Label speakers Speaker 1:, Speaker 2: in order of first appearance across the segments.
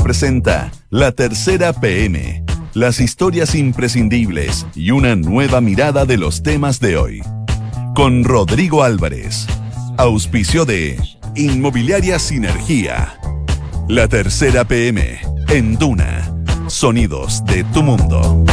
Speaker 1: Presenta La Tercera PM, las historias imprescindibles y una nueva mirada de los temas de hoy. Con Rodrigo Álvarez, auspicio de Inmobiliaria Sinergia. La Tercera PM, en Duna, sonidos de tu mundo.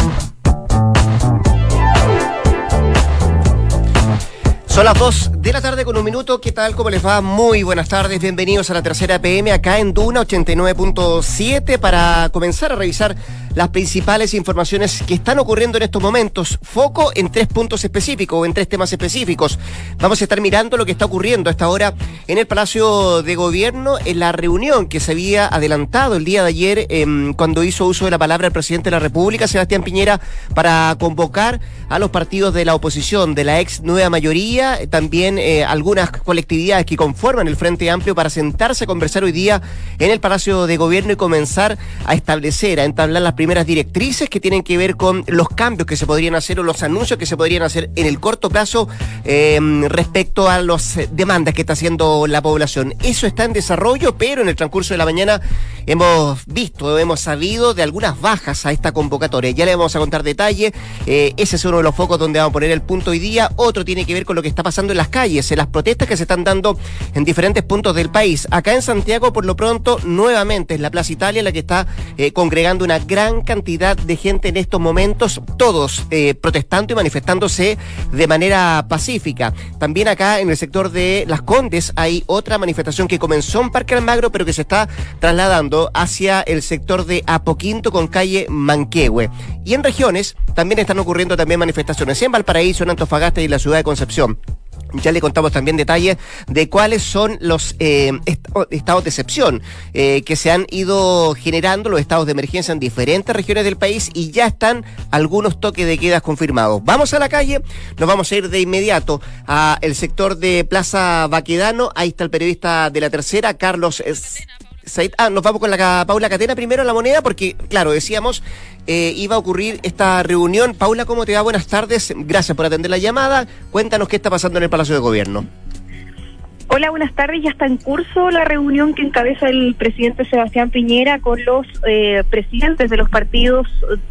Speaker 2: Son las 2 de la tarde con un minuto. ¿Qué tal? ¿Cómo les va? Muy buenas tardes. Bienvenidos a la tercera PM acá en Duna 89.7 para comenzar a revisar las principales informaciones que están ocurriendo en estos momentos. Foco en tres puntos específicos o en tres temas específicos. Vamos a estar mirando lo que está ocurriendo a esta hora en el Palacio de Gobierno, en la reunión que se había adelantado el día de ayer em, cuando hizo uso de la palabra el presidente de la República, Sebastián Piñera, para convocar a los partidos de la oposición, de la ex nueva mayoría, también eh, algunas colectividades que conforman el Frente Amplio para sentarse a conversar hoy día en el Palacio de Gobierno y comenzar a establecer, a entablar las primeras directrices que tienen que ver con los cambios que se podrían hacer o los anuncios que se podrían hacer en el corto plazo em, respecto a las demandas que está haciendo la población. Eso está en desarrollo, pero en el transcurso de la mañana hemos visto, hemos sabido de algunas bajas a esta convocatoria. Ya le vamos a contar detalle. Eh, ese es uno de los focos donde vamos a poner el punto hoy día. Otro tiene que ver con lo que está pasando en las calles, en las protestas que se están dando en diferentes puntos del país. Acá en Santiago, por lo pronto, nuevamente es la Plaza Italia la que está eh, congregando una gran cantidad de gente en estos momentos, todos eh, protestando y manifestándose de manera pacífica. También acá en el sector de Las Condes hay otra manifestación que comenzó en Parque Almagro, pero que se está trasladando hacia el sector de Apoquinto con calle Manquehue. Y en regiones también están ocurriendo también manifestaciones en Valparaíso, en Antofagasta y en la ciudad de Concepción. Ya le contamos también detalles de cuáles son los eh, estados de excepción eh, que se han ido generando, los estados de emergencia en diferentes regiones del país y ya están algunos toques de quedas confirmados. Vamos a la calle, nos vamos a ir de inmediato a el sector de Plaza Baquedano. Ahí está el periodista de la tercera, Carlos. Ah, nos vamos con la Paula Catena primero en la moneda, porque, claro, decíamos, eh, iba a ocurrir esta reunión. Paula, ¿cómo te va? Buenas tardes. Gracias por atender la llamada. Cuéntanos qué está pasando en el Palacio de Gobierno.
Speaker 3: Hola, buenas tardes. Ya está en curso la reunión que encabeza el presidente Sebastián Piñera con los eh, presidentes de los partidos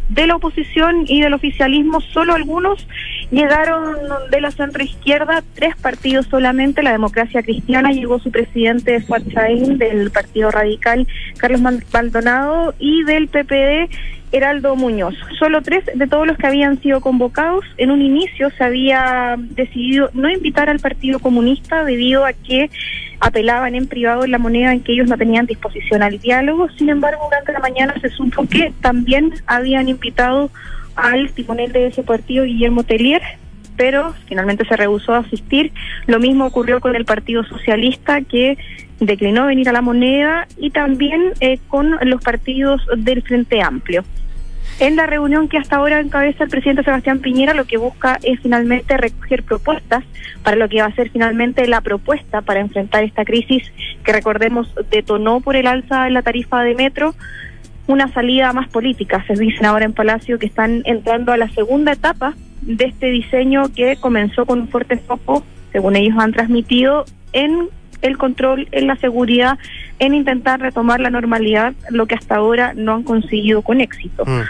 Speaker 3: de la oposición y del oficialismo. Solo algunos llegaron de la centro izquierda, tres partidos solamente. La democracia cristiana llegó su presidente Fuatzain del Partido Radical, Carlos Maldonado, y del PPD. Heraldo Muñoz. Solo tres de todos los que habían sido convocados. En un inicio se había decidido no invitar al Partido Comunista debido a que apelaban en privado en la moneda en que ellos no tenían disposición al diálogo. Sin embargo, durante la mañana se supo que también habían invitado al timonel de ese partido, Guillermo Tellier, pero finalmente se rehusó a asistir. Lo mismo ocurrió con el Partido Socialista, que declinó venir a la moneda, y también eh, con los partidos del Frente Amplio. En la reunión que hasta ahora encabeza el presidente Sebastián Piñera, lo que busca es finalmente recoger propuestas para lo que va a ser finalmente la propuesta para enfrentar esta crisis que recordemos detonó por el alza en la tarifa de metro, una salida más política. Se dicen ahora en Palacio que están entrando a la segunda etapa de este diseño que comenzó con un fuerte foco, según ellos han transmitido, en el control, en la seguridad, en intentar retomar la normalidad, lo que hasta ahora no han conseguido con éxito. Mm.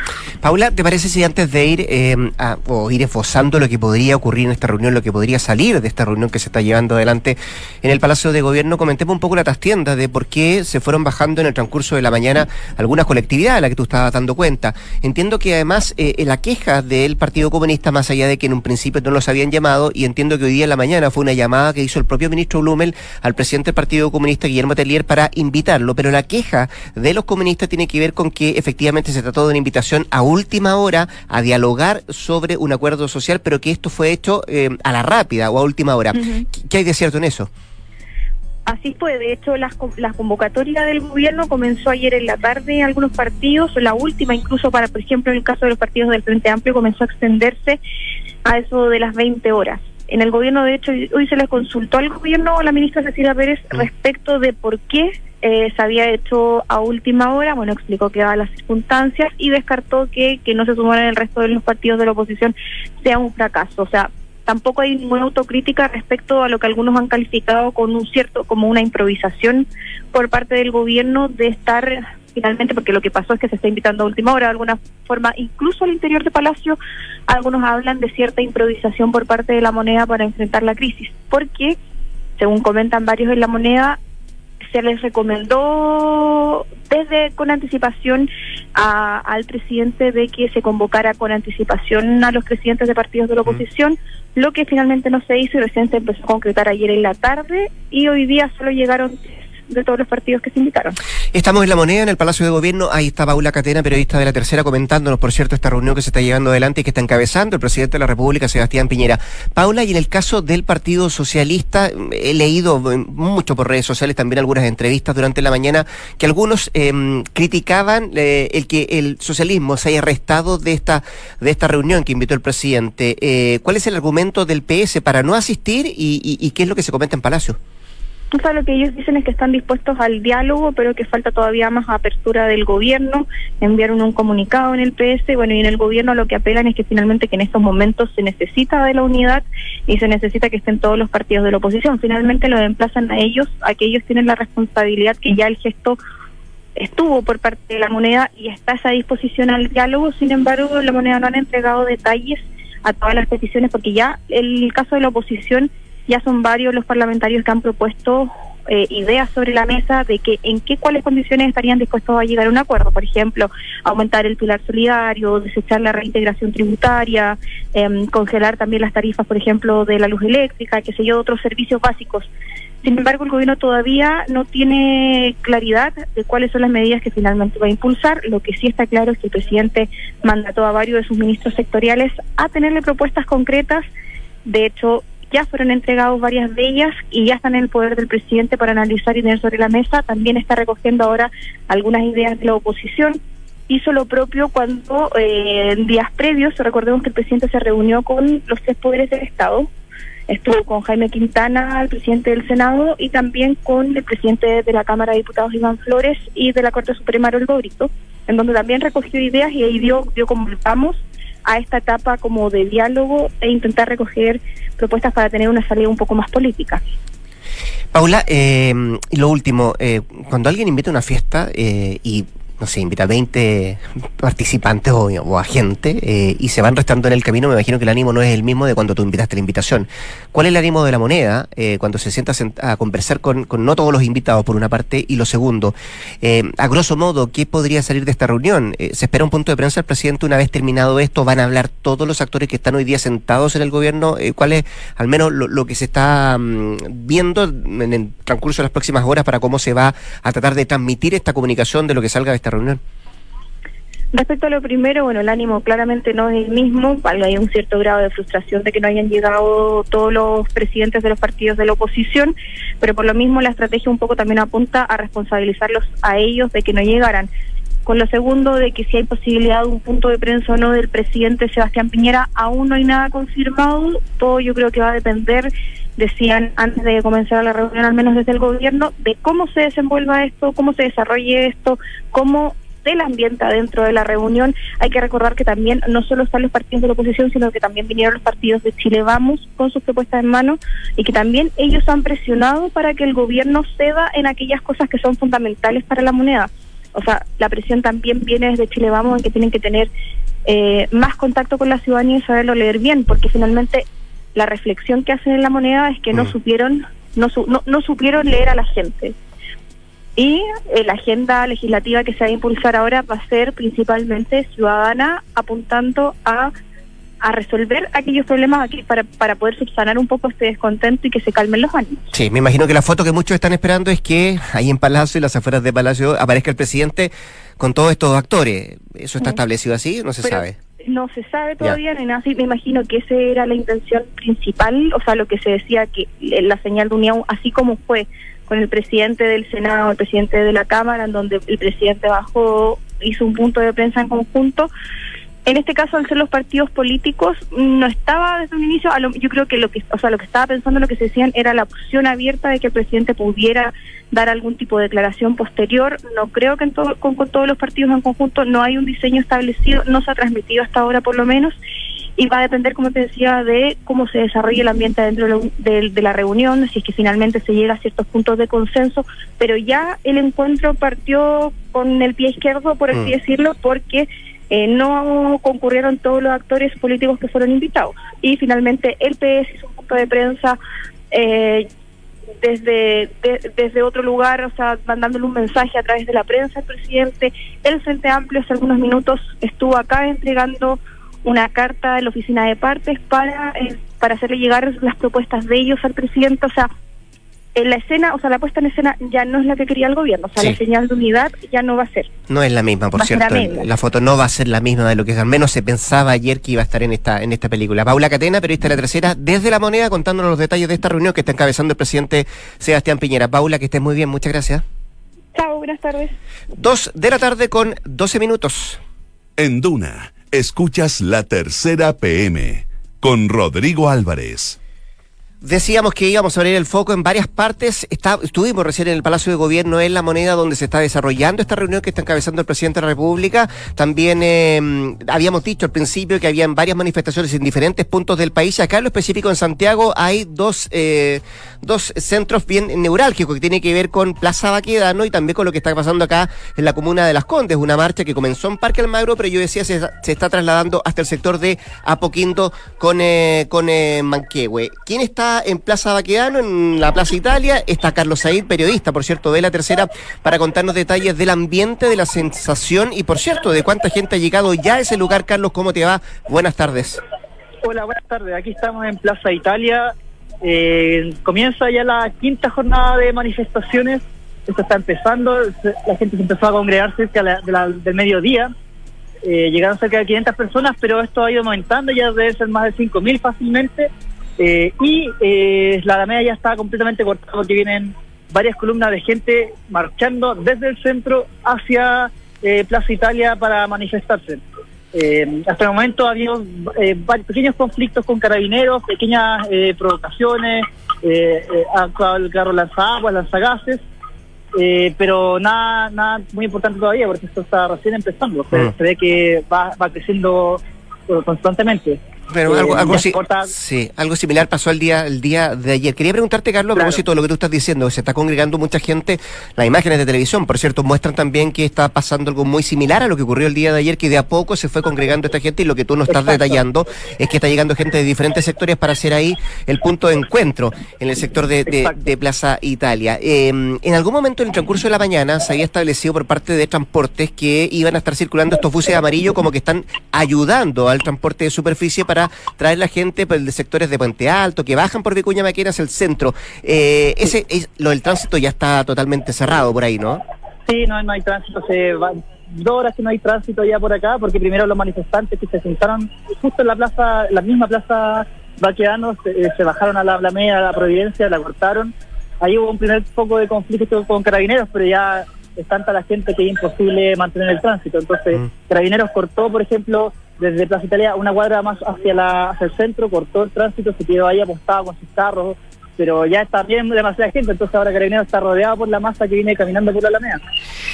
Speaker 2: Paula, ¿te parece si antes de ir em, a, o ir esbozando lo que podría ocurrir en esta reunión, lo que podría salir de esta reunión que se está llevando adelante en el Palacio de Gobierno, comentemos un poco la trastienda de por qué se fueron bajando en el transcurso de la mañana algunas colectividades a las que tú estabas dando cuenta? Entiendo que además eh, la queja del Partido Comunista, más allá de que en un principio no los habían llamado, y entiendo que hoy día en la mañana fue una llamada que hizo el propio ministro Blumel al presidente del Partido Comunista, Guillermo Tellier, para invitarlo, pero la queja de los comunistas tiene que ver con que efectivamente se trató de una invitación a última hora a dialogar sobre un acuerdo social, pero que esto fue hecho eh, a la rápida o a última hora. ¿Qué, hay de cierto en eso?
Speaker 3: Así fue, de hecho la, la, convocatoria del gobierno comenzó ayer en la tarde en algunos partidos, la última incluso para, por ejemplo, en el caso de los partidos del Frente Amplio comenzó a extenderse a eso de las 20 horas. En el gobierno, de hecho, hoy se le consultó al gobierno a la ministra Cecilia Pérez mm. respecto de por qué eh, se había hecho a última hora, bueno, explicó que daban las circunstancias y descartó que, que no se sumaran el resto de los partidos de la oposición sea un fracaso. O sea, tampoco hay ninguna autocrítica respecto a lo que algunos han calificado con un cierto, como una improvisación por parte del gobierno de estar finalmente, porque lo que pasó es que se está invitando a última hora de alguna forma, incluso al interior de Palacio, algunos hablan de cierta improvisación por parte de la moneda para enfrentar la crisis, porque, según comentan varios en la moneda, se les recomendó desde con anticipación al presidente de que se convocara con anticipación a los presidentes de partidos de la oposición, lo que finalmente no se hizo y recién se empezó a concretar ayer en la tarde y hoy día solo llegaron de todos los partidos que se invitaron.
Speaker 2: Estamos en La Moneda, en el Palacio de Gobierno. Ahí está Paula Catena, periodista de La Tercera, comentándonos, por cierto, esta reunión que se está llevando adelante y que está encabezando el presidente de la República, Sebastián Piñera. Paula, y en el caso del Partido Socialista, he leído mucho por redes sociales, también algunas entrevistas durante la mañana, que algunos em, criticaban eh, el que el socialismo se haya restado de esta, de esta reunión que invitó el presidente. Eh, ¿Cuál es el argumento del PS para no asistir y qué es lo que se comenta en Palacio?
Speaker 3: O sea, lo que ellos dicen es que están dispuestos al diálogo, pero que falta todavía más apertura del gobierno. Enviaron un comunicado en el PS, bueno, y en el gobierno lo que apelan es que finalmente que en estos momentos se necesita de la unidad y se necesita que estén todos los partidos de la oposición. Finalmente lo emplazan a ellos, a que ellos tienen la responsabilidad que ya el gesto estuvo por parte de la moneda y está a esa disposición al diálogo. Sin embargo, la moneda no han entregado detalles a todas las peticiones porque ya el caso de la oposición ya son varios los parlamentarios que han propuesto eh, ideas sobre la mesa de que en qué cuáles condiciones estarían dispuestos a llegar a un acuerdo. Por ejemplo, aumentar el pilar solidario, desechar la reintegración tributaria, em, congelar también las tarifas, por ejemplo, de la luz eléctrica, que sé yo, otros servicios básicos. Sin embargo, el gobierno todavía no tiene claridad de cuáles son las medidas que finalmente va a impulsar. Lo que sí está claro es que el presidente mandató a varios de sus ministros sectoriales a tenerle propuestas concretas. De hecho, ya fueron entregados varias de ellas y ya están en el poder del presidente para analizar y tener sobre la mesa. También está recogiendo ahora algunas ideas de la oposición. Hizo lo propio cuando eh, días previos, recordemos que el presidente se reunió con los tres poderes del Estado, estuvo con Jaime Quintana, el presidente del Senado, y también con el presidente de la Cámara de Diputados, Iván Flores, y de la Corte Suprema, Harold Brito, en donde también recogió ideas y ahí dio, dio como vamos a esta etapa como de diálogo e intentar recoger propuestas para tener una salida un poco más política.
Speaker 2: Paula, eh, lo último, eh, cuando alguien invita a una fiesta eh, y no sé, invita a 20 participantes o, o a gente eh, y se van restando en el camino, me imagino que el ánimo no es el mismo de cuando tú invitaste la invitación. ¿Cuál es el ánimo de la moneda eh, cuando se sienta a conversar con, no todos los invitados, por una parte? Y lo segundo, eh, a grosso modo, ¿qué podría salir de esta reunión? ¿Se espera un punto de prensa del presidente una vez terminado esto? ¿Van a hablar todos los actores que están hoy día sentados en el gobierno? ¿Cuál es al menos lo, que se está mm, viendo en el transcurso de las próximas horas para cómo se va a tratar de transmitir esta comunicación de lo que salga de esta reunión?
Speaker 3: Respecto a lo primero, bueno, el ánimo claramente no es el mismo, hay un cierto grado de frustración de que no hayan llegado todos los presidentes de los partidos de la oposición, pero por lo mismo la estrategia un poco también apunta a responsabilizarlos a ellos de que no llegaran. Con lo segundo, de que si hay posibilidad de un punto de prensa o no del presidente Sebastián Piñera, aún no hay nada confirmado, todo yo creo que va a depender decían antes de comenzar la reunión, al menos desde el gobierno, de cómo se desenvuelva esto, cómo se desarrolle esto, cómo del ambiente dentro de la reunión. Hay que recordar que también no solo están los partidos de la oposición, sino que también vinieron los partidos de Chile Vamos con sus propuestas en mano y que también ellos han presionado para que el gobierno ceda en aquellas cosas que son fundamentales para la moneda. O sea, la presión también viene desde Chile Vamos en que tienen que tener eh, más contacto con la ciudadanía y saberlo leer bien, porque finalmente la reflexión que hacen en la moneda es que no mm. supieron no, no, no supieron leer a la gente. Y eh, la agenda legislativa que se va a impulsar ahora va a ser principalmente ciudadana, apuntando a, a resolver aquellos problemas aquí para, para poder subsanar un poco este descontento y que se calmen los ánimos.
Speaker 2: Sí, me imagino que la foto que muchos están esperando es que ahí en Palacio y las afueras de Palacio aparezca el presidente con todos estos actores. ¿Eso está establecido así? No se sabe
Speaker 3: no se sabe todavía ni nada así. Me imagino que esa era la intención principal, o sea, lo que se decía que la señal de unión, así como fue con el presidente del Senado, el presidente de la Cámara, en donde el presidente bajó, hizo un punto de prensa en conjunto. En este caso, al ser los partidos políticos, no estaba desde un inicio, yo creo que lo que, o sea, lo que estaba pensando, lo que se decían era la opción abierta de que el presidente pudiera dar algún tipo de declaración posterior. No creo que con, todos los partidos en conjunto no hay un diseño establecido, no se ha transmitido hasta ahora por lo menos. y va a depender, como te decía, de cómo se desarrolle el ambiente dentro de, la reunión, si es que finalmente se llega a ciertos puntos de consenso, pero ya el encuentro partió con el pie izquierdo, por así mm. decirlo, porque eh, no concurrieron todos los actores políticos que fueron invitados. Y finalmente el PS hizo un punto de prensa eh, desde, desde otro lugar, o sea, mandándole un mensaje a través de la prensa al presidente. El Frente Amplio hace algunos minutos estuvo acá entregando una carta de la oficina de partes para, eh, para hacerle llegar las propuestas de ellos al presidente. O sea, en la escena, o sea, la puesta en escena ya no es la que quería el gobierno, o sea, la señal de unidad ya no va a ser.
Speaker 2: No es la misma, por cierto. La, foto no va a ser la misma de lo que al menos se pensaba ayer que iba a estar en esta en esta película. Paula Catena, periodista de la tercera, desde la moneda, contándonos los detalles de esta reunión que está encabezando el presidente Sebastián Piñera. Paula, que estés muy bien, muchas gracias.
Speaker 3: Chao, buenas tardes.
Speaker 2: Dos de la tarde con doce minutos.
Speaker 1: En Duna Escuchas la tercera PM con Rodrigo Álvarez.
Speaker 2: Decíamos que íbamos a abrir el foco en varias partes. estuvimos recién en el Palacio de Gobierno, en la moneda donde se está desarrollando esta reunión que está encabezando el presidente de la República. También em, habíamos dicho al principio que habían varias manifestaciones en diferentes puntos del país. Acá en lo específico en Santiago hay dos, eh, dos centros bien neurálgicos que tiene que ver con Plaza Baquedano y también con lo que está pasando acá en la comuna de Las Condes. Una marcha que comenzó en Parque Almagro, pero yo decía se, se está trasladando hasta el sector de Apoquindo con, eh, con eh, Manquehue. ¿Quién está en Plaza Baquedano, en la Plaza Italia. Está Carlos Said, periodista, por cierto, de la tercera, para contarnos detalles del ambiente, de la sensación y, por cierto, de cuánta gente ha llegado ya a ese lugar. Carlos, ¿cómo te va? Buenas tardes.
Speaker 4: Hola, buenas tardes. Aquí estamos en Plaza Italia. Eh, comienza ya la quinta jornada de manifestaciones. Esto está empezando. La gente se empezó a congregar cerca del mediodía. Eh, llegaron cerca de 500 personas, pero esto ha ido aumentando, ya debe ser más de 5.000 fácilmente. Eh, y eh, la Alameda ya está completamente cortada porque vienen varias columnas de gente marchando desde el centro hacia eh, Plaza Italia para manifestarse. hasta el momento ha habido pequeños conflictos con carabineros, pequeñas provocaciones, el carro lanzaguas, lanzagases, pero nada nada muy importante todavía porque esto está recién empezando. Se, mm. ve que va, va creciendo constantemente.
Speaker 2: Pero algo, algo, sí, algo similar pasó el día, el día de ayer. Quería preguntarte, Carlos, a propósito de lo que tú estás diciendo, se está congregando mucha gente, las imágenes de televisión, por cierto, muestran también que está pasando algo muy similar a lo que ocurrió el día de ayer, que de a poco se fue congregando esta gente y lo que tú nos estás detallando es que está llegando gente de diferentes sectores para hacer ahí el punto de encuentro en el sector de, Plaza Italia. Em, en algún momento en el transcurso de la mañana se había establecido por parte de transportes que iban a estar circulando estos buses amarillos como que están ayudando al transporte de superficie para traer la gente pues, de sectores de Puente Alto, que bajan por Vicuña Maquena hacia el centro. Eh, ese es, Lo del tránsito ya está totalmente cerrado por ahí, ¿no?
Speaker 4: Sí, no, no hay tránsito. Se dos horas que no hay tránsito ya por acá, porque primero los manifestantes que se sentaron justo en la plaza, la misma plaza Baqueanos, eh, se bajaron a la Alameda, a la Providencia, la cortaron. Ahí hubo un primer poco de conflicto con carabineros, pero ya es tanta la gente que es imposible mantener el tránsito. Entonces, mm. Carabineros cortó, por ejemplo, desde Plaza Italia una cuadra más hacia, la, hacia el centro, cortó el tránsito, se quedó ahí apostado con sus carros, pero ya está bien demasiada gente, entonces ahora Carabineros está rodeado por la masa que viene caminando por la Alameda.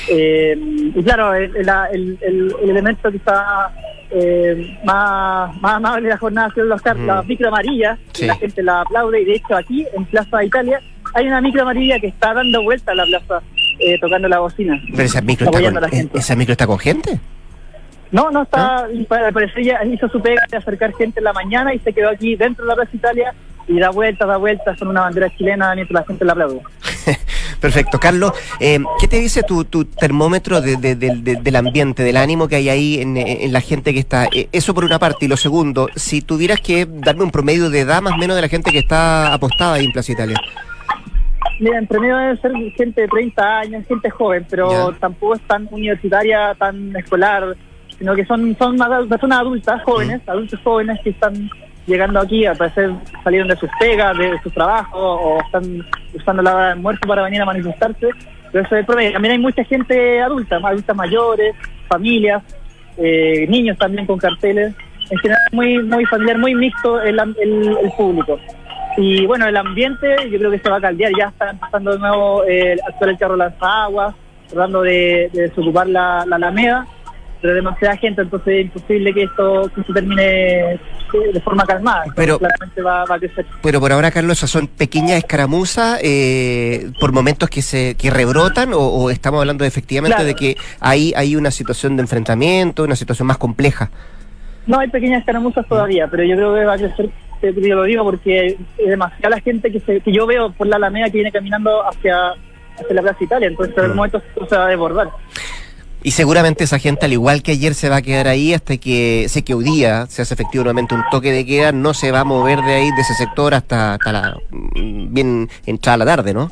Speaker 4: Eh, y claro, el, el, elemento que está eh, más, más amable de la jornada son los, mm. las micro amarillas, la gente la aplaude, y de hecho aquí en Plaza Italia hay una micro amarilla que está dando vuelta a la plaza eh, tocando la bocina.
Speaker 2: ¿Pero esa micro, está con, ¿esa micro está con gente?
Speaker 4: No, no está, ¿Ah? parece ella hizo su pega de acercar gente en la mañana y se quedó aquí dentro de la Plaza Italia y da vueltas, da vueltas con una bandera chilena mientras la gente la aplaude.
Speaker 2: Perfecto. Carlos, eh, ¿qué te dice tu, tu termómetro del ambiente, del ánimo que hay ahí en, la gente que está? Eh, eso por una parte. Y lo segundo, si tuvieras que darme un promedio de edad más o menos de la gente que está apostada ahí en Plaza Italia.
Speaker 4: Mira, en promedio debe ser gente de 30 años, gente joven, pero tampoco es tan universitaria, tan escolar sino que son, son personas adultas, jóvenes, adultos jóvenes que están llegando aquí, a parecer salieron de sus pegas, de, sus trabajos, o están usando la hora de para venir a manifestarse. Pero eso es promedio. También hay mucha gente adulta, adultas mayores, familias, eh, niños también con carteles. En general, muy, muy familiar, muy mixto el, el, público. Y bueno, el ambiente, yo creo que se va a caldear. Ya está empezando de nuevo eh, actuar el carro lanzaguas, tratando de, de desocupar la, la Alameda pero demasiada gente, entonces es imposible que esto se termine de forma calmada.
Speaker 2: Pero,
Speaker 4: claramente va, a crecer.
Speaker 2: Pero por ahora, Carlos, son pequeñas escaramuzas eh, por momentos que se que rebrotan o, estamos hablando efectivamente de que hay, hay una situación de enfrentamiento, una situación más compleja.
Speaker 4: No, hay pequeñas escaramuzas todavía, pero yo creo que va a crecer yo lo digo porque es demasiada la gente que, se, que yo veo por la Alameda que viene caminando hacia, hacia la Plaza Italia, entonces en el mm. momento se va a desbordar.
Speaker 2: Y seguramente esa gente, al igual que ayer, se va a quedar ahí hasta que sé que hoy día se hace efectivo nuevamente un toque de queda, no se va a mover de ahí, de ese sector, hasta, hasta la, mm, bien entrada la tarde, ¿no?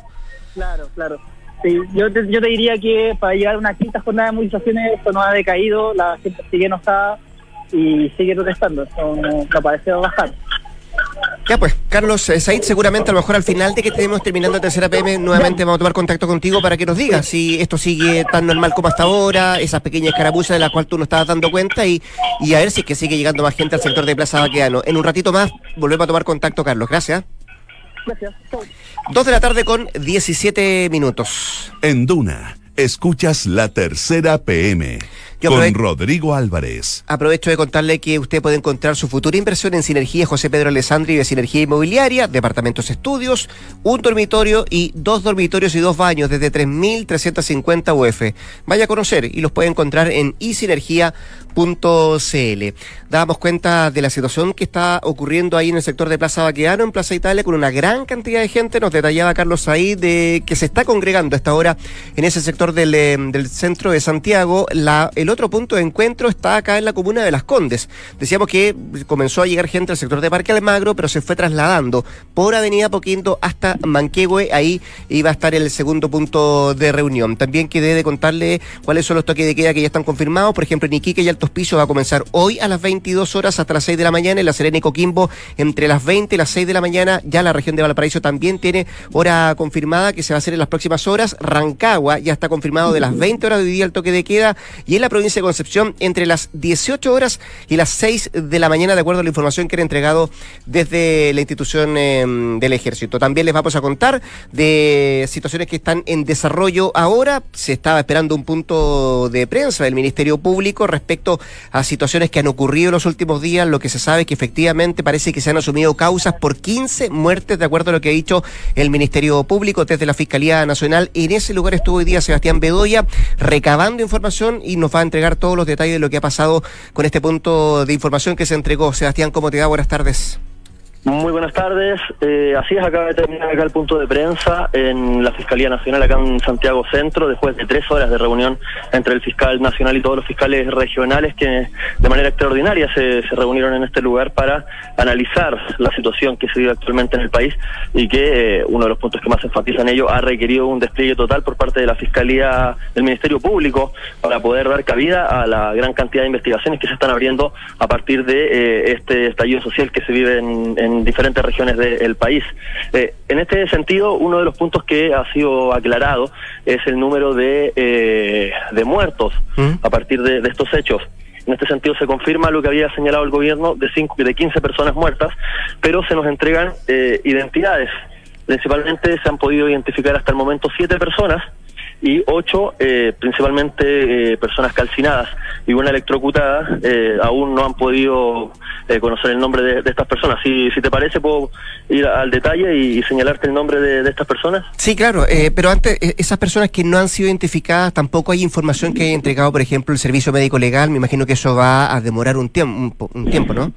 Speaker 4: Claro, claro. Sí, yo, te, yo te diría que para llegar a una quinta jornada de movilizaciones esto no ha decaído, la gente sigue enojada y sigue protestando, no, no parece bajar.
Speaker 2: Ya pues, Carlos eh, Said, seguramente a lo mejor al final de que estemos terminando la tercera PM, nuevamente vamos a tomar contacto contigo para que nos digas si esto sigue tan normal como hasta ahora, esas pequeñas escaramuzas de las cuales tú no estabas dando cuenta y, y a ver si es que sigue llegando más gente al sector de Plaza Baqueano. En un ratito más volvemos a tomar contacto, Carlos. Gracias.
Speaker 4: Gracias.
Speaker 2: Dos de la tarde con 17 minutos.
Speaker 1: En Duna, escuchas la tercera PM con Rodrigo Álvarez.
Speaker 2: Aprovecho de contarle que usted puede encontrar su futura inversión en Sinergia José Pedro Alessandri de Sinergia Inmobiliaria, departamentos estudios, un dormitorio y dos dormitorios y dos baños desde 3.350 UF. Vaya a conocer y los puede encontrar en isinergia.cl. Dábamos cuenta de la situación que está ocurriendo ahí en el sector de Plaza Baqueano, en Plaza Italia, con una gran cantidad de gente. Nos detallaba Carlos ahí de que se está congregando a esta hora en ese sector del, eh, del centro de Santiago. La, el otro punto de encuentro está acá en la comuna de Las Condes. Decíamos que comenzó a llegar gente al sector de Parque Almagro, pero se fue trasladando por Avenida Poquinto hasta Manquehue. Ahí iba a estar el segundo punto de reunión. También quedé de contarle cuáles son los toques de queda que ya están confirmados. Por ejemplo, en Iquique y Altos Pisos va a comenzar hoy a las 22 horas hasta las 6 de la mañana. En La Serena y Coquimbo, entre las 20 y las 6 de la mañana. Ya la región de Valparaíso también tiene hora confirmada que se va a hacer en las próximas horas. Rancagua ya está confirmado de las 20 horas de hoy día el toque de queda. Y en la provincia provincia de Concepción entre las 18 horas y las 6 de la mañana, de acuerdo a la información que era entregado desde la institución em, del ejército. También les vamos a contar de situaciones que están en desarrollo ahora. Se estaba esperando un punto de prensa del Ministerio Público respecto a situaciones que han ocurrido en los últimos días. Lo que se sabe es que efectivamente parece que se han asumido causas por 15 muertes, de acuerdo a lo que ha dicho el Ministerio Público desde la Fiscalía Nacional. En ese lugar estuvo hoy día Sebastián Bedoya recabando información y nos va a entregar todos los detalles de lo que ha pasado con este punto de información que se entregó. Sebastián, ¿cómo te va? Buenas tardes.
Speaker 5: Muy buenas tardes. Eh, así es, acaba de terminar acá el punto de prensa en la Fiscalía Nacional, acá en Santiago Centro, después de tres horas de reunión entre el fiscal nacional y todos los fiscales regionales que de manera extraordinaria se, reunieron en este lugar para analizar la situación que se vive actualmente en el país y que eh, uno de los puntos que más enfatiza en ello ha requerido un despliegue total por parte de la Fiscalía del Ministerio Público para poder dar cabida a la gran cantidad de investigaciones que se están abriendo a partir de eh, este estallido social que se vive en diferentes regiones del país. Eh, en este sentido, uno de los puntos que ha sido aclarado es el número de, eh, de muertos ¿Mm? a partir de, estos hechos. En este sentido se confirma lo que había señalado el gobierno de, cinco, de 15 personas muertas, pero se nos entregan eh, identidades. Principalmente se han podido identificar hasta el momento siete personas y ocho eh, principalmente eh, personas calcinadas y una electrocutada. Eh, aún no han podido conocer el nombre de, estas personas. Si, si te parece, puedo ir al detalle y, señalarte el nombre de, estas personas.
Speaker 2: Sí, claro, pero antes, esas personas que no han sido identificadas, tampoco hay información que haya entregado, por ejemplo, el Servicio Médico Legal. Me imagino que eso va a demorar un tiempo, un tiempo ¿no?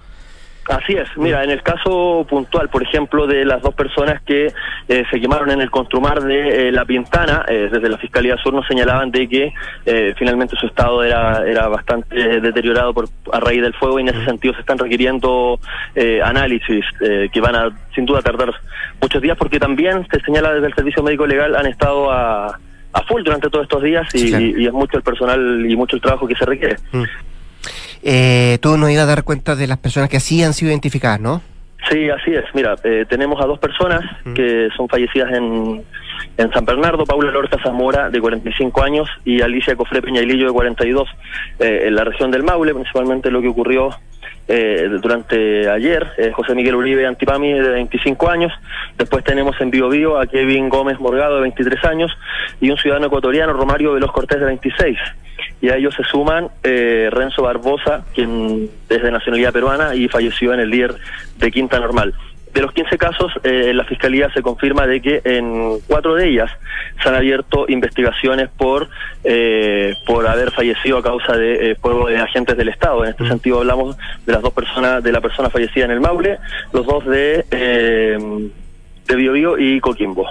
Speaker 5: Así es, mira, en el caso puntual, por ejemplo, de las dos personas que eh, se quemaron en el Construmar de eh, La Pintana, eh, desde la Fiscalía Sur nos señalaban de que finalmente su estado era, era bastante deteriorado por, a raíz del fuego y en ese sentido se están requiriendo análisis que van a sin duda tardar muchos días porque también se señala desde el Servicio Médico Legal han estado a, a full durante todos estos días y, es mucho el personal y mucho el trabajo que se requiere. Mm.
Speaker 2: Eh, tú nos ibas a dar cuenta de las personas que así han sido identificadas, ¿no?
Speaker 5: Sí, así es. Mira, eh, tenemos a dos personas que son fallecidas en, en San Bernardo, Paula Lorca Zamora, de 45 años, y Alicia Cofre Peñailillo, de 42, eh, en la región del Maule, principalmente lo que ocurrió eh, durante ayer, eh, José Miguel Uribe Antipami, de 25 años, después tenemos en Bio Bio a Kevin Gómez Morgado, de 23 años, y un ciudadano ecuatoriano, Romario Veloz Cortés, de 26. Y a ellos se suman eh, Renzo Barbosa, quien es de nacionalidad peruana y falleció en el líder de Quinta Normal. De los 15 casos, eh, la Fiscalía se confirma de que en cuatro de ellas se han abierto investigaciones por eh, por haber fallecido a causa de fuego de agentes del Estado. En este mm. sentido hablamos de las dos personas, de la persona fallecida en el Maule, los dos de de Biobío y Coquimbo.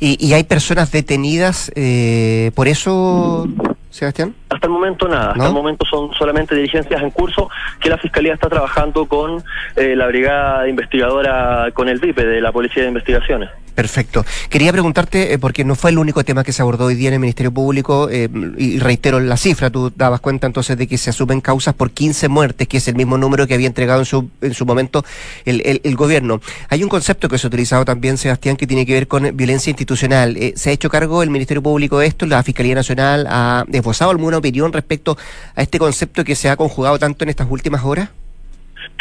Speaker 2: ¿Y, ¿Y, hay personas detenidas eh, por eso, Sebastián?
Speaker 5: Hasta el momento nada, hasta el momento son solamente diligencias en curso que la Fiscalía está trabajando con eh, la Brigada Investigadora, con el DIPE de la Policía de Investigaciones.
Speaker 2: Perfecto. Quería preguntarte, eh, porque no fue el único tema que se abordó hoy día en el Ministerio Público, eh, y reitero la cifra, tú dabas cuenta entonces de que se asumen causas por 15 muertes, que es el mismo número que había entregado en su, en su momento el, el, gobierno. Hay un concepto que se ha utilizado también, Sebastián, que tiene que ver con violencia institucional. Eh, ¿Se ha hecho cargo el Ministerio Público de esto? ¿La Fiscalía Nacional ha esbozado alguna opinión respecto a este concepto que se ha conjugado tanto en estas últimas horas?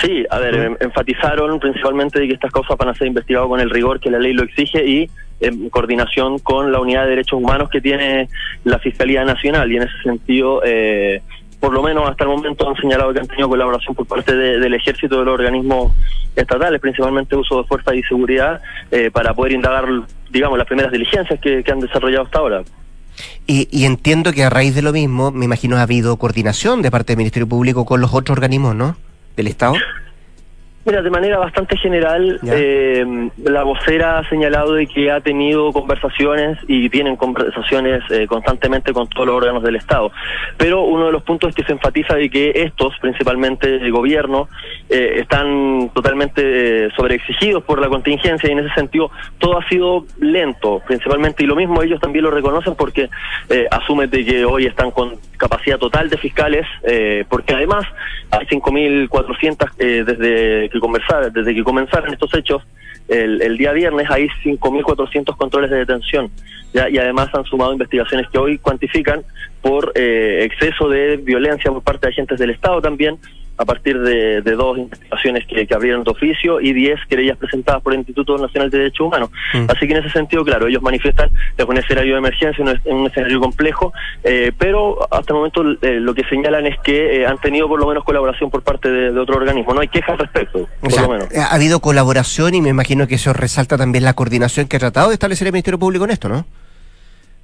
Speaker 5: Sí, a ver, em, enfatizaron principalmente de que estas causas van a ser investigadas con el rigor que la ley lo exige y en coordinación con la unidad de derechos humanos que tiene la Fiscalía Nacional y en ese sentido eh, por lo menos hasta el momento han señalado que han tenido colaboración por parte del ejército de los organismos estatales, principalmente uso de fuerza y seguridad, eh, para poder indagar, digamos, las primeras diligencias que, han desarrollado hasta ahora.
Speaker 2: Y, y, entiendo que a raíz de lo mismo, me imagino ha habido coordinación de parte del Ministerio Público con los otros organismos, ¿no? Del Estado?
Speaker 5: Mira, de manera bastante general, eh, la vocera ha señalado de que ha tenido conversaciones y tienen conversaciones eh, constantemente con todos los órganos del Estado. Pero uno de los puntos es que se enfatiza de que estos, principalmente el gobierno, eh, están totalmente sobreexigidos por la contingencia y en ese sentido todo ha sido lento, principalmente, y lo mismo ellos también lo reconocen porque asumen de que hoy están con capacidad total de fiscales, porque además hay 5.400 desde que conversar, desde que comenzaron estos hechos, el, el día viernes hay 5.400 controles de detención ¿ya? y además han sumado investigaciones que hoy cuantifican por eh, exceso de violencia por parte de agentes del Estado también, a partir de, dos investigaciones que, abrieron de oficio y diez querellas presentadas por el Instituto Nacional de Derechos Humanos. Mm. Así que en ese sentido, claro, ellos manifiestan es un escenario de emergencia, en un escenario complejo, eh, pero hasta el momento eh, lo que señalan es que eh, han tenido por lo menos colaboración por parte de, otro organismo. No hay quejas al respecto, por lo menos.
Speaker 2: Ha habido colaboración y me imagino que eso resalta también la coordinación que ha tratado de establecer el Ministerio Público en esto, ¿no?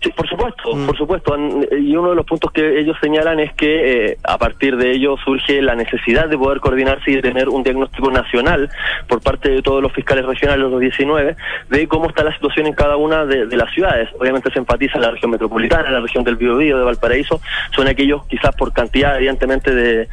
Speaker 5: Sí, por supuesto, mm. por supuesto. Y uno de los puntos que ellos señalan es que eh, a partir de ello surge la necesidad de poder coordinarse y de tener un diagnóstico nacional por parte de todos los fiscales regionales, los 19, de cómo está la situación en cada una de, las ciudades. Obviamente se enfatiza en la región metropolitana, en la región del Biobío, de Valparaíso. Son aquellos quizás por cantidad, evidentemente, de,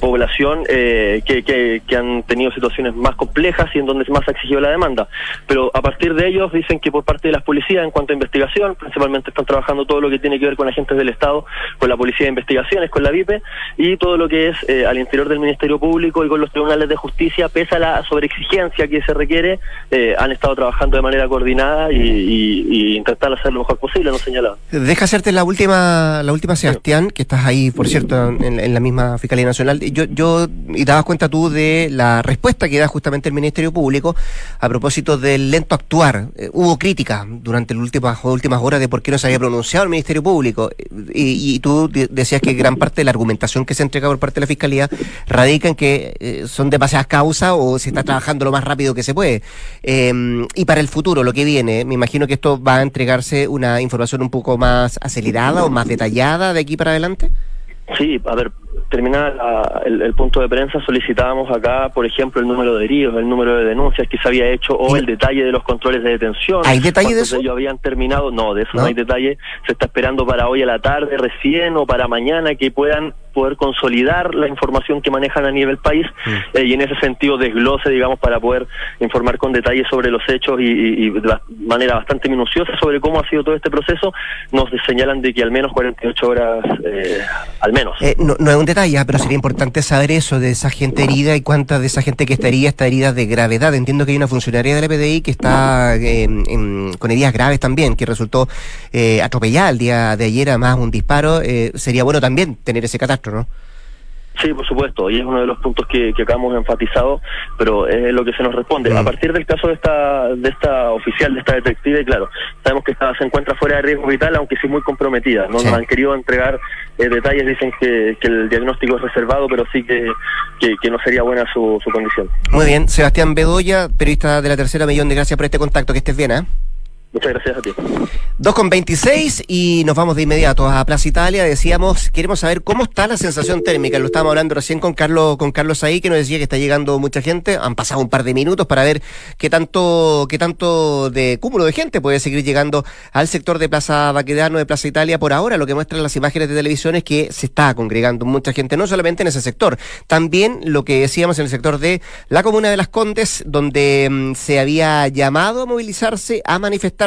Speaker 5: población eh, que, que, han tenido situaciones más complejas y en donde más ha exigido la demanda. Pero a partir de ellos dicen que por parte de las policías, en cuanto a investigación, principalmente están trabajando todo lo que tiene que ver con agentes del Estado, con la Policía de Investigaciones, con la VIPE y todo lo que es eh, al interior del Ministerio Público y con los tribunales de justicia, pese a la sobreexigencia que se requiere, eh, han estado trabajando de manera coordinada y, y, intentar hacer lo mejor posible, no señalado.
Speaker 2: Deja hacerte la última, la última Sebastián, que estás ahí, por cierto, en, la misma Fiscalía Nacional. Yo, yo, y dabas cuenta tú de la respuesta que da justamente el Ministerio Público a propósito del lento actuar. Eh, hubo crítica durante las últimas, últimas horas de por qué no se había pronunciado el Ministerio Público. Y, tú decías que gran parte de la argumentación que se entrega por parte de la Fiscalía radica en que eh, son demasiadas causas o se está trabajando lo más rápido que se puede. Em, y para el futuro, lo que viene, me imagino que esto va a entregarse una información un poco más acelerada o más detallada de aquí para adelante.
Speaker 5: Sí, a ver, terminar el, punto de prensa solicitábamos acá, por ejemplo, el número de heridos, el número de denuncias que se había hecho o el detalle de los controles de detención.
Speaker 2: ¿Hay detalle de eso?
Speaker 5: ellos habían terminado, no, de eso no hay detalle. Se está esperando para hoy a la tarde recién o para mañana que puedan poder consolidar la información que manejan a nivel país mm. eh, y en ese sentido desglose, digamos, para poder informar con detalle sobre los hechos y, de manera bastante minuciosa sobre cómo ha sido todo este proceso, nos señalan de que al menos 48 horas, eh, al menos.
Speaker 2: Eh, no, es un detalle, ah, pero sería importante saber eso de esa gente herida y cuánta de esa gente que estaría está herida de gravedad. Entiendo que hay una funcionaria de la PDI que está con heridas graves también, que resultó atropellada el día de ayer, además un disparo. sería bueno también tener ese ¿no?
Speaker 5: Sí, por supuesto, y es uno de los puntos que, que acabamos enfatizado, pero es lo que se nos responde. A partir del caso de esta de esta oficial, de esta detective, claro, sabemos que se encuentra fuera de riesgo vital, aunque sí muy comprometida. No nos han querido entregar detalles dicen que, el diagnóstico es reservado, pero sí que, que, no sería buena su, su condición.
Speaker 2: Muy bien, Sebastián Bedoya, periodista de la tercera, millón de gracias por este contacto, que estés bien, ¿eh?
Speaker 5: Muchas gracias a ti.
Speaker 2: 2 con 26 y nos vamos de inmediato a Plaza Italia. Decíamos, queremos saber cómo está la sensación térmica. Lo estábamos hablando recién con Carlos, con Carlos ahí, que nos decía que está llegando mucha gente. Han pasado un par de minutos para ver qué tanto, qué tanto de cúmulo de gente puede seguir llegando al sector de Plaza Baquedano, de Plaza Italia. Por ahora, lo que muestran las imágenes de televisión es que se está congregando mucha gente, no solamente en ese sector, también lo que decíamos en el sector de la comuna de Las Condes, donde mm, se había llamado a movilizarse, a manifestar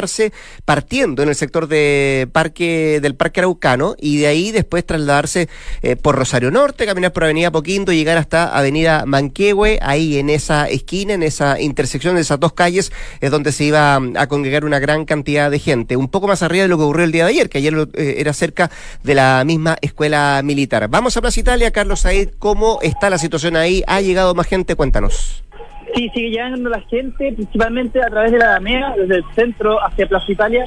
Speaker 2: partiendo en el sector de parque del Parque Araucano y de ahí después trasladarse eh, por Rosario Norte, caminar por Avenida Poquindo llegar hasta Avenida Manquehue, ahí en esa esquina, en esa intersección de esas dos calles, es donde se iba a congregar una gran cantidad de gente. Un poco más arriba de lo que ocurrió el día de ayer, que ayer eh, era cerca de la misma escuela militar. Vamos a Plaza Italia, Carlos Said, ¿cómo está la situación ahí? ¿Ha llegado más gente? Cuéntanos.
Speaker 4: Sí, sigue llegando la gente, principalmente a través de la Alameda, desde el centro hacia Plaza Italia,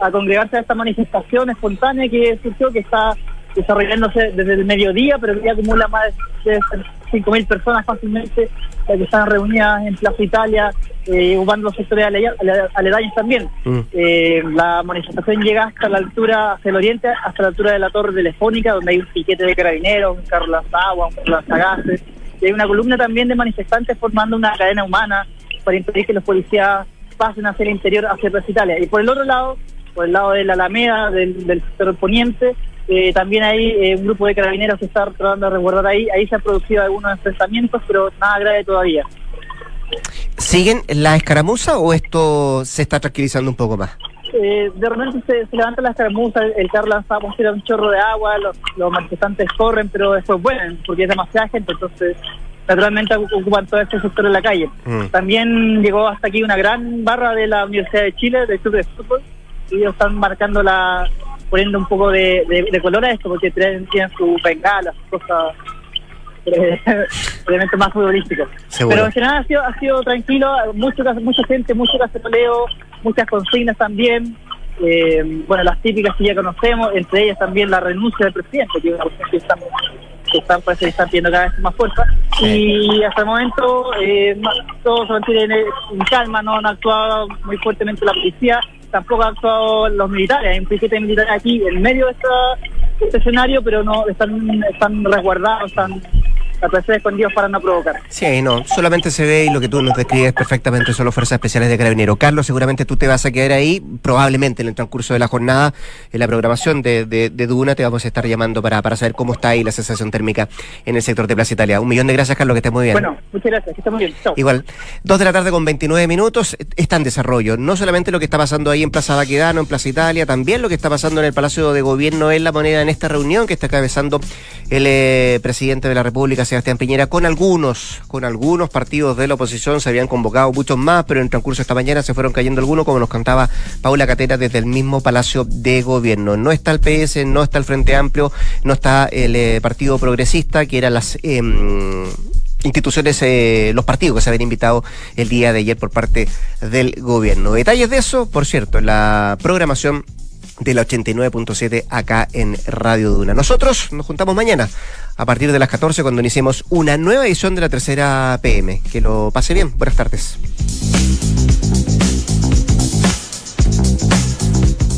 Speaker 4: a congregarse a esta manifestación espontánea que surgió, que está desarrollándose desde el mediodía, pero que ya acumula más de 5.000 personas fácilmente, que están reunidas en Plaza Italia, eh, ocupando los sectores aledaños también. Mm. Eh, la manifestación llega hasta la altura, hacia el oriente, hasta la altura de la Torre Telefónica, donde hay un piquete de carabineros, un carro lanzagua, un carro lanzagases, y hay una columna también de manifestantes formando una cadena humana para impedir que los policías pasen hacia el interior, hacia Italia. Y por el otro lado, por el lado de la Alameda, del, del sector poniente, eh, también hay eh, un grupo de carabineros que está tratando de resguardar ahí. Ahí se han producido algunos enfrentamientos, pero nada grave todavía.
Speaker 2: ¿Siguen la escaramuza o esto se está tranquilizando un poco más?
Speaker 4: Eh, de repente se, levanta la escaramuza, el, carro lanza un chorro de agua, los, manifestantes corren, pero después vuelven, porque es demasiada gente, entonces naturalmente ocupan todo este sector en la calle. Mm. También llegó hasta aquí una gran barra de la Universidad de Chile, del club de fútbol, y ellos están marcando la, poniendo un poco de, color a esto, porque tienen, su bengala, sus cosas elementos más futbolísticos. Pero en general ha sido, ha sido tranquilo, mucho, mucha gente, mucho caceroleo, muchas consignas también. Eh, bueno, las típicas que ya conocemos, entre ellas también la renuncia del presidente, que es una cuestión que están, que están, que están pidiendo cada vez más fuerza. Y hasta el momento eh, todo se mantiene en calma, no han actuado muy fuertemente la policía, tampoco han actuado los militares, hay un piquete militar aquí en medio de, de este escenario, pero no están, están resguardados, están aparecer escondidos para no provocar.
Speaker 2: Sí, no, solamente se ve y lo que tú nos describes perfectamente son las fuerzas especiales de Carabinero. Carlos, seguramente tú te vas a quedar ahí, probablemente en el transcurso de la jornada, en la programación de, de, Duna, te vamos a estar llamando para, para saber cómo está ahí la sensación térmica en el sector de Plaza Italia. Un millón de gracias, Carlos, que estés muy bien.
Speaker 4: Bueno, muchas gracias, que estés muy bien.
Speaker 2: Igual, dos de la tarde con 29 minutos, está en desarrollo. No solamente lo que está pasando ahí en Plaza Baquedano, en Plaza Italia, también lo que está pasando en el Palacio de Gobierno en La Moneda en esta reunión que está cabezando el eh, presidente de la República, Sebastián Piñera, con algunos, con algunos partidos de la oposición, se habían convocado muchos más, pero en transcurso de esta mañana se fueron cayendo algunos, como nos contaba Paula Catera desde el mismo Palacio de Gobierno. No está el PS, no está el Frente Amplio, no está el eh, Partido Progresista, que eran las em, instituciones, eh, los partidos que se habían invitado el día de ayer por parte del gobierno. Detalles de eso, por cierto, la programación de la 89.7 acá en Radio Duna. Nosotros nos juntamos mañana a partir de las 14 cuando iniciemos una nueva edición de la tercera PM. Que lo pase bien. Buenas tardes.